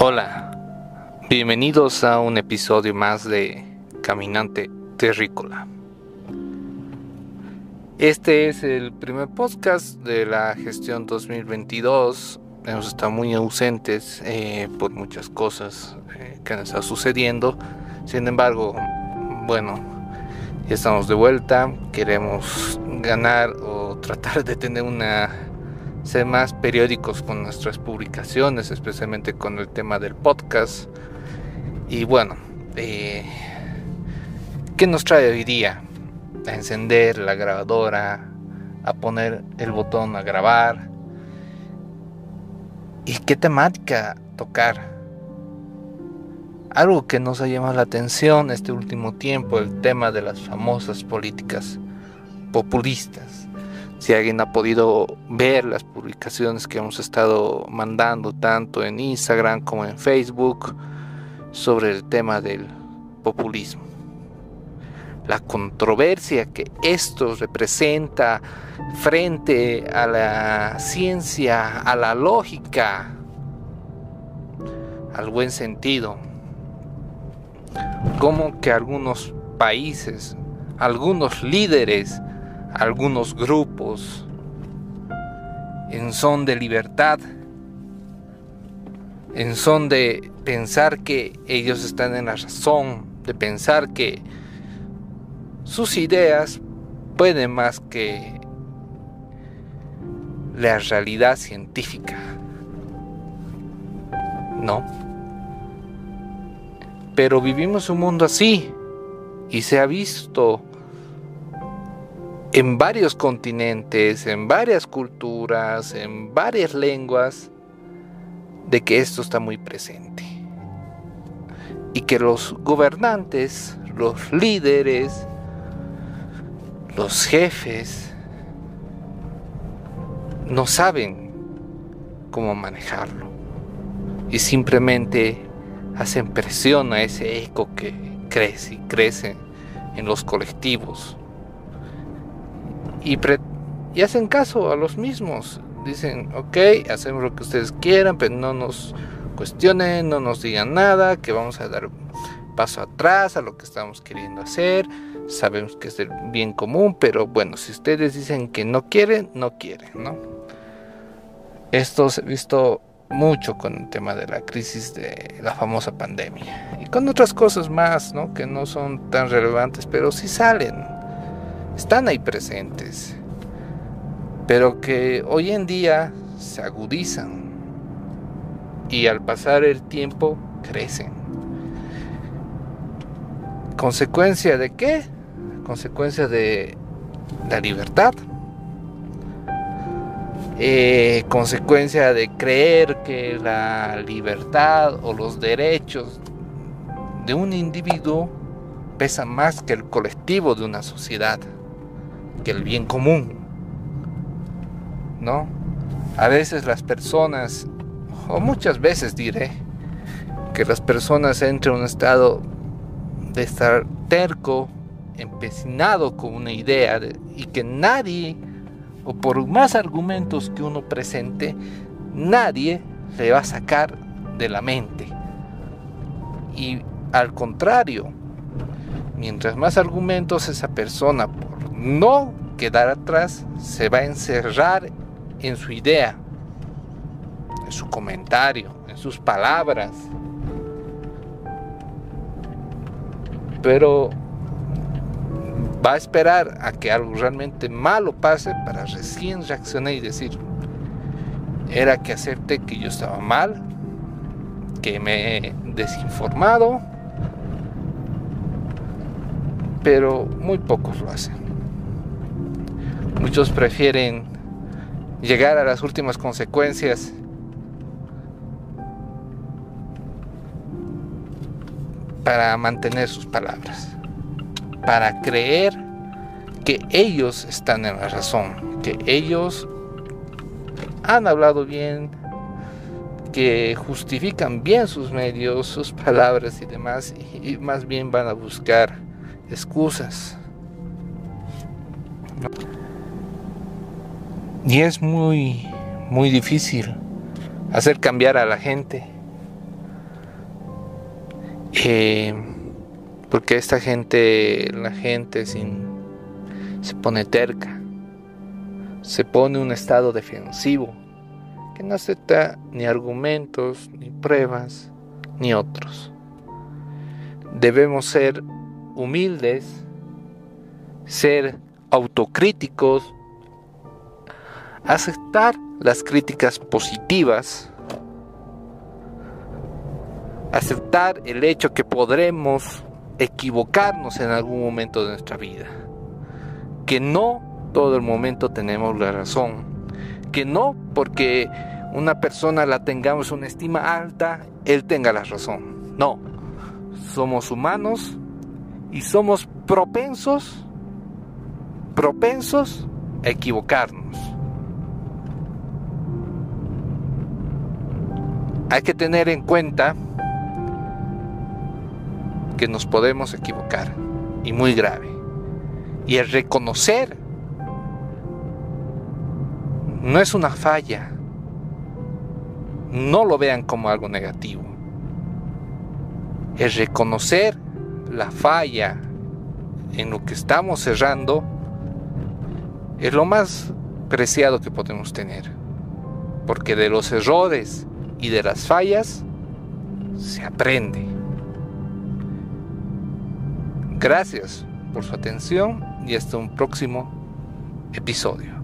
Hola, bienvenidos a un episodio más de Caminante Terrícola. Este es el primer podcast de la gestión 2022. Hemos estado muy ausentes eh, por muchas cosas eh, que han estado sucediendo. Sin embargo, bueno, ya estamos de vuelta. Queremos ganar o tratar de tener una ser más periódicos con nuestras publicaciones, especialmente con el tema del podcast. Y bueno, eh, ¿qué nos trae hoy día? A encender la grabadora, a poner el botón a grabar. ¿Y qué temática tocar? Algo que nos ha llamado la atención este último tiempo, el tema de las famosas políticas populistas si alguien ha podido ver las publicaciones que hemos estado mandando tanto en Instagram como en Facebook sobre el tema del populismo. La controversia que esto representa frente a la ciencia, a la lógica, al buen sentido. Como que algunos países, algunos líderes, algunos grupos en son de libertad, en son de pensar que ellos están en la razón, de pensar que sus ideas pueden más que la realidad científica. No. Pero vivimos un mundo así y se ha visto en varios continentes, en varias culturas, en varias lenguas, de que esto está muy presente. Y que los gobernantes, los líderes, los jefes, no saben cómo manejarlo. Y simplemente hacen presión a ese eco que crece y crece en los colectivos y, hacen caso a los mismos. Dicen, ok, hacemos lo que ustedes quieran, pero no nos cuestionen, no nos digan nada, que vamos a dar paso atrás a lo que estamos queriendo hacer. Sabemos que es el bien común, pero bueno, si ustedes dicen que no quieren, no quieren, ¿no? Esto se ha visto mucho con el tema de la crisis de la famosa pandemia y con otras cosas más, ¿no? Que no son tan relevantes, pero sí salen están ahí presentes, pero que hoy en día se agudizan y al pasar el tiempo crecen. ¿Consecuencia de qué? Consecuencia de la libertad. Eh, consecuencia de creer que la libertad o los derechos de un individuo pesan más que el colectivo de una sociedad que el bien común. ¿No? A veces las personas, o muchas veces diré, que las personas entran en un estado de estar terco, empecinado con una idea y que nadie, o por más argumentos que uno presente, nadie le va a sacar de la mente. Y al contrario, mientras más argumentos esa persona no quedar atrás, se va a encerrar en su idea, en su comentario, en sus palabras. Pero va a esperar a que algo realmente malo pase para recién reaccionar y decir, era que acepte que yo estaba mal, que me he desinformado, pero muy pocos lo hacen. Muchos prefieren llegar a las últimas consecuencias. Para mantener sus palabras, para creer que ellos están en la razón, que ellos han hablado bien, que justifican bien sus medios, sus palabras y demás, y más bien van a buscar excusas. Y es muy, muy difícil hacer cambiar a la gente. Eh, porque esta gente, la gente sin, se pone terca, se pone un estado defensivo, que no acepta ni argumentos, ni pruebas, ni otros. Debemos ser humildes, ser autocríticos, aceptar las críticas positivas, aceptar el hecho que podremos equivocarnos en algún momento de nuestra vida, que no todo el momento tenemos la razón, que no porque una persona la tengamos una estima alta, él tenga la razón, no, somos humanos y somos propensos, propensos a equivocarnos. Hay que tener en cuenta que nos podemos equivocar y muy grave. Y el reconocer no es una falla. No lo vean como algo negativo. El reconocer la falla en lo que estamos cerrando es lo más preciado que podemos tener. Porque de los errores y de las fallas se aprende. Gracias por su atención y hasta un próximo episodio.